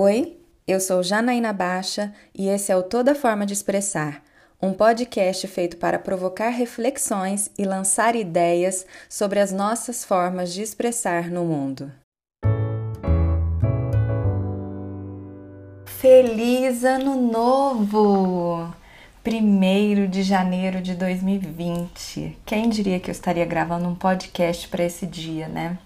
Oi, eu sou Janaína Baixa e esse é o Toda Forma de Expressar, um podcast feito para provocar reflexões e lançar ideias sobre as nossas formas de expressar no mundo. Feliz Ano Novo! Primeiro de janeiro de 2020. Quem diria que eu estaria gravando um podcast para esse dia, né?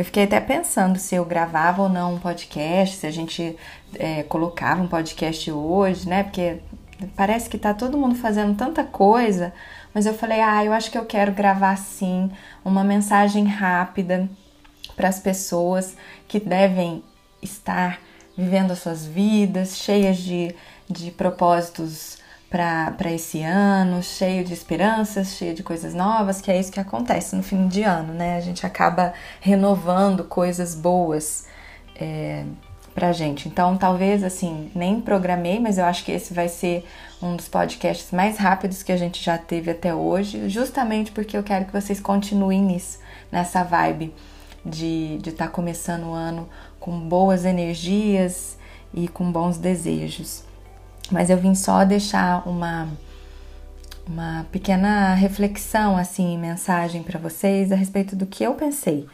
Eu fiquei até pensando se eu gravava ou não um podcast, se a gente é, colocava um podcast hoje, né? Porque parece que tá todo mundo fazendo tanta coisa, mas eu falei, ah, eu acho que eu quero gravar sim uma mensagem rápida para as pessoas que devem estar vivendo as suas vidas cheias de, de propósitos para esse ano, cheio de esperanças, cheio de coisas novas, que é isso que acontece no fim de ano, né? A gente acaba renovando coisas boas é, pra gente. Então, talvez assim, nem programei, mas eu acho que esse vai ser um dos podcasts mais rápidos que a gente já teve até hoje, justamente porque eu quero que vocês continuem nisso, nessa vibe de estar tá começando o ano com boas energias e com bons desejos mas eu vim só deixar uma uma pequena reflexão assim, mensagem para vocês a respeito do que eu pensei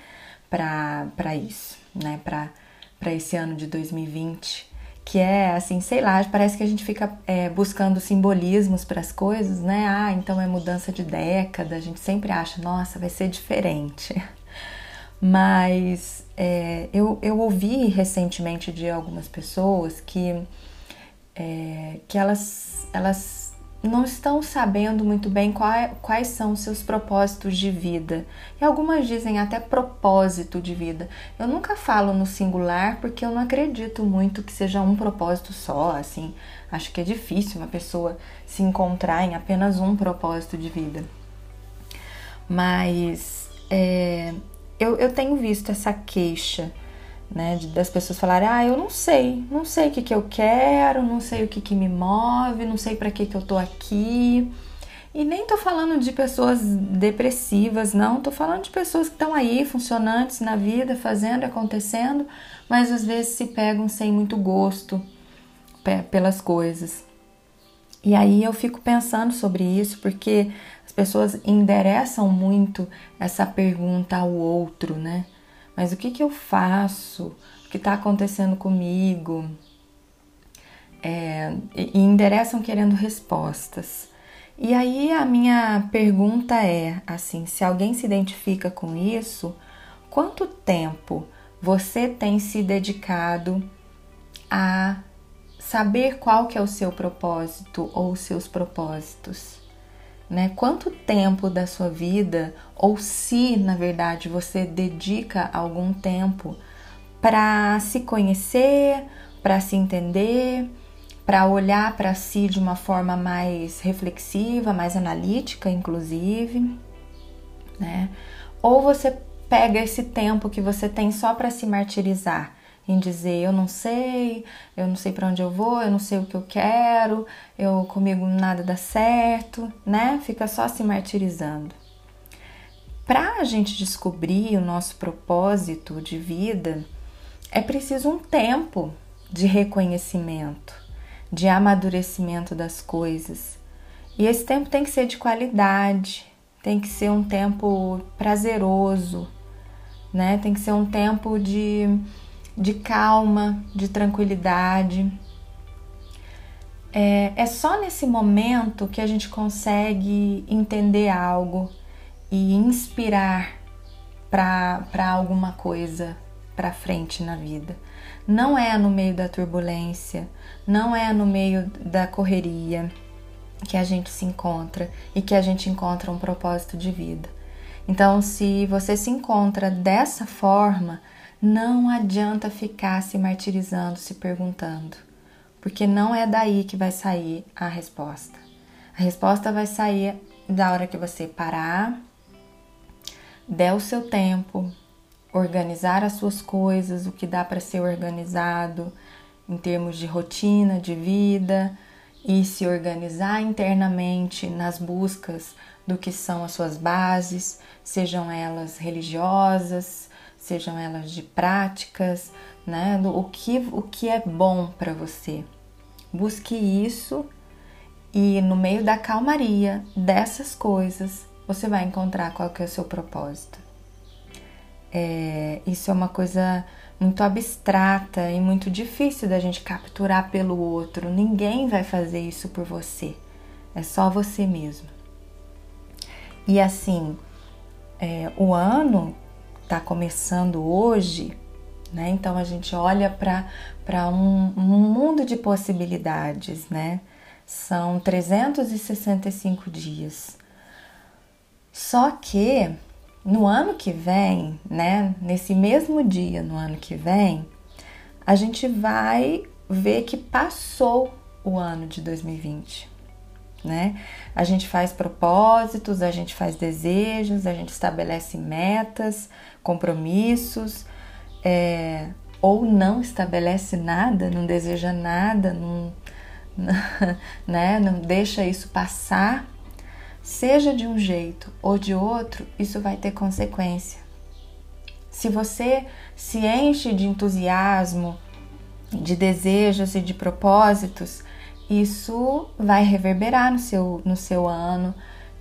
para isso, né? Para esse ano de 2020, que é assim, sei lá, parece que a gente fica é, buscando simbolismos para as coisas, né? Ah, então é mudança de década, a gente sempre acha, nossa, vai ser diferente. Mas é, eu, eu ouvi recentemente de algumas pessoas que é, que elas, elas não estão sabendo muito bem qual, quais são os seus propósitos de vida. E algumas dizem até propósito de vida. Eu nunca falo no singular porque eu não acredito muito que seja um propósito só, assim. Acho que é difícil uma pessoa se encontrar em apenas um propósito de vida. Mas é, eu, eu tenho visto essa queixa né? Das pessoas falarem, ah, eu não sei, não sei o que, que eu quero, não sei o que, que me move, não sei para que, que eu tô aqui. E nem tô falando de pessoas depressivas, não, tô falando de pessoas que estão aí, funcionantes na vida, fazendo, acontecendo, mas às vezes se pegam sem muito gosto pelas coisas. E aí eu fico pensando sobre isso, porque as pessoas endereçam muito essa pergunta ao outro, né? Mas o que, que eu faço? O que está acontecendo comigo? É, e endereçam querendo respostas. E aí a minha pergunta é assim: se alguém se identifica com isso, quanto tempo você tem se dedicado a saber qual que é o seu propósito ou os seus propósitos? Né? Quanto tempo da sua vida, ou se na verdade você dedica algum tempo para se conhecer, para se entender, para olhar para si de uma forma mais reflexiva, mais analítica, inclusive, né? Ou você pega esse tempo que você tem só para se martirizar em dizer eu não sei, eu não sei para onde eu vou, eu não sei o que eu quero, eu comigo nada dá certo, né? Fica só se martirizando. Para a gente descobrir o nosso propósito de vida, é preciso um tempo de reconhecimento, de amadurecimento das coisas. E esse tempo tem que ser de qualidade, tem que ser um tempo prazeroso, né? Tem que ser um tempo de de calma, de tranquilidade. É, é só nesse momento que a gente consegue entender algo e inspirar para alguma coisa para frente na vida. Não é no meio da turbulência, não é no meio da correria que a gente se encontra e que a gente encontra um propósito de vida. Então, se você se encontra dessa forma, não adianta ficar se martirizando, se perguntando, porque não é daí que vai sair a resposta. A resposta vai sair da hora que você parar, der o seu tempo, organizar as suas coisas, o que dá para ser organizado em termos de rotina, de vida, e se organizar internamente nas buscas do que são as suas bases, sejam elas religiosas, sejam elas de práticas, né? O que, o que é bom para você. Busque isso e no meio da calmaria dessas coisas você vai encontrar qual que é o seu propósito. É, isso é uma coisa muito abstrata e muito difícil da gente capturar pelo outro. Ninguém vai fazer isso por você. É só você mesmo. E assim, é, o ano está começando hoje, né? Então a gente olha para um, um mundo de possibilidades, né? São 365 dias. Só que no ano que vem, né, nesse mesmo dia, no ano que vem, a gente vai ver que passou o ano de 2020, né? A gente faz propósitos, a gente faz desejos, a gente estabelece metas, compromissos, é, ou não estabelece nada, não deseja nada, não, né, não deixa isso passar seja de um jeito ou de outro, isso vai ter consequência. Se você se enche de entusiasmo, de desejos e de propósitos, isso vai reverberar no seu, no seu ano,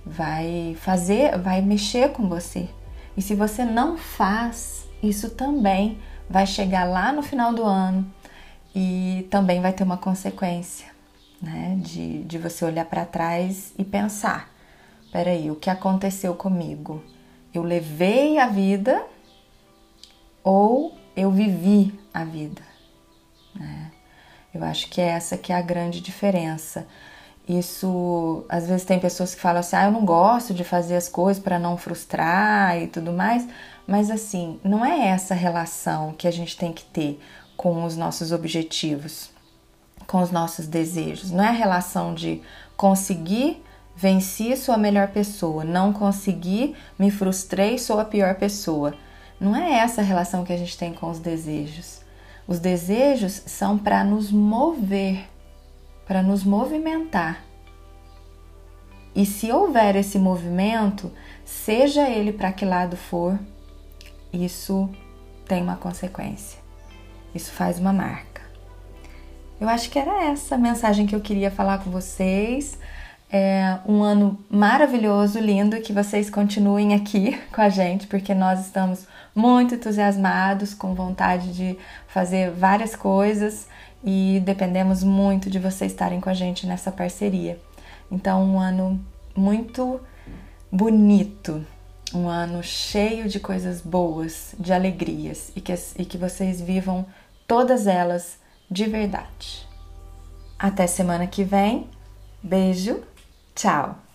vai fazer, vai mexer com você. E se você não faz, isso também vai chegar lá no final do ano e também vai ter uma consequência, né? De, de você olhar para trás e pensar: peraí, o que aconteceu comigo? Eu levei a vida ou eu vivi a vida? Eu acho que é essa que é a grande diferença. Isso, às vezes tem pessoas que falam assim, ah, eu não gosto de fazer as coisas para não frustrar e tudo mais, mas assim, não é essa relação que a gente tem que ter com os nossos objetivos, com os nossos desejos. Não é a relação de conseguir Venci, sou a melhor pessoa. Não consegui, me frustrei, sou a pior pessoa. Não é essa a relação que a gente tem com os desejos. Os desejos são para nos mover, para nos movimentar. E se houver esse movimento, seja ele para que lado for, isso tem uma consequência. Isso faz uma marca. Eu acho que era essa a mensagem que eu queria falar com vocês. É um ano maravilhoso, lindo, que vocês continuem aqui com a gente, porque nós estamos muito entusiasmados, com vontade de fazer várias coisas e dependemos muito de vocês estarem com a gente nessa parceria. Então, um ano muito bonito, um ano cheio de coisas boas, de alegrias e que, e que vocês vivam todas elas de verdade. Até semana que vem. Beijo Tchau!